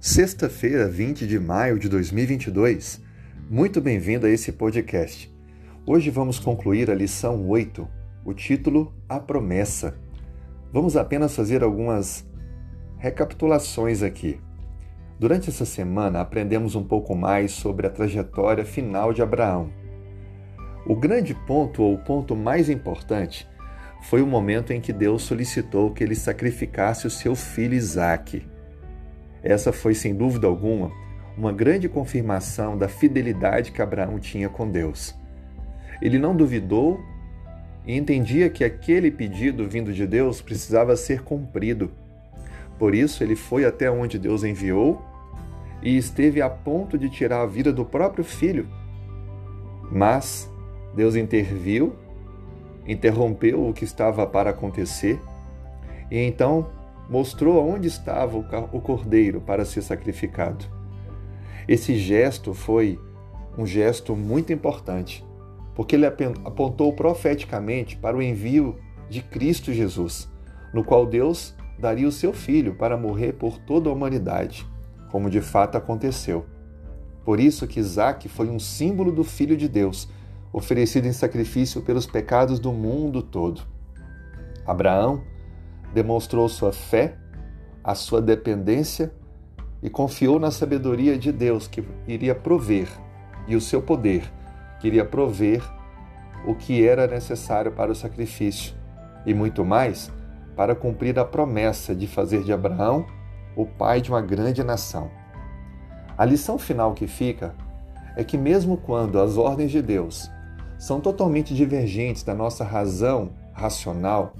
Sexta-feira, 20 de maio de 2022. Muito bem-vindo a esse podcast. Hoje vamos concluir a lição 8, o título A Promessa. Vamos apenas fazer algumas recapitulações aqui. Durante essa semana aprendemos um pouco mais sobre a trajetória final de Abraão. O grande ponto, ou o ponto mais importante, foi o momento em que Deus solicitou que ele sacrificasse o seu filho Isaque. Essa foi, sem dúvida alguma, uma grande confirmação da fidelidade que Abraão tinha com Deus. Ele não duvidou e entendia que aquele pedido vindo de Deus precisava ser cumprido. Por isso, ele foi até onde Deus enviou e esteve a ponto de tirar a vida do próprio filho. Mas Deus interviu, interrompeu o que estava para acontecer e então mostrou onde estava o cordeiro para ser sacrificado. Esse gesto foi um gesto muito importante, porque ele apontou profeticamente para o envio de Cristo Jesus, no qual Deus daria o seu filho para morrer por toda a humanidade, como de fato aconteceu. Por isso que Isaac foi um símbolo do Filho de Deus, oferecido em sacrifício pelos pecados do mundo todo. Abraão demonstrou sua fé, a sua dependência e confiou na sabedoria de Deus que iria prover e o seu poder que iria prover o que era necessário para o sacrifício e muito mais para cumprir a promessa de fazer de Abraão o pai de uma grande nação. A lição final que fica é que, mesmo quando as ordens de Deus são totalmente divergentes da nossa razão racional,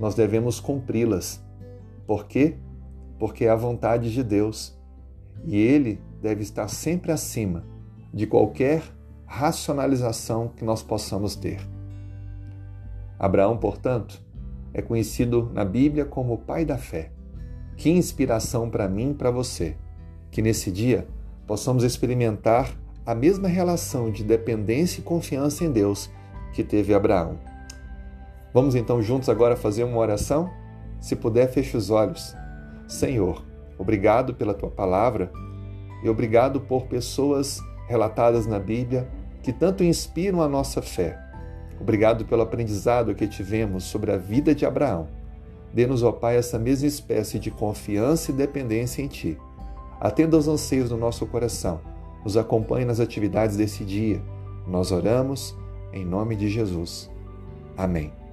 nós devemos cumpri-las. Por quê? Porque é a vontade de Deus e Ele deve estar sempre acima de qualquer racionalização que nós possamos ter. Abraão, portanto, é conhecido na Bíblia como o pai da fé. Que inspiração para mim e para você, que nesse dia possamos experimentar a mesma relação de dependência e confiança em Deus que teve Abraão. Vamos então juntos agora fazer uma oração? Se puder, feche os olhos. Senhor, obrigado pela tua palavra e obrigado por pessoas relatadas na Bíblia que tanto inspiram a nossa fé. Obrigado pelo aprendizado que tivemos sobre a vida de Abraão. Dê-nos, ó Pai, essa mesma espécie de confiança e dependência em Ti. Atenda aos anseios do nosso coração. Nos acompanhe nas atividades desse dia. Nós oramos em nome de Jesus. Amém.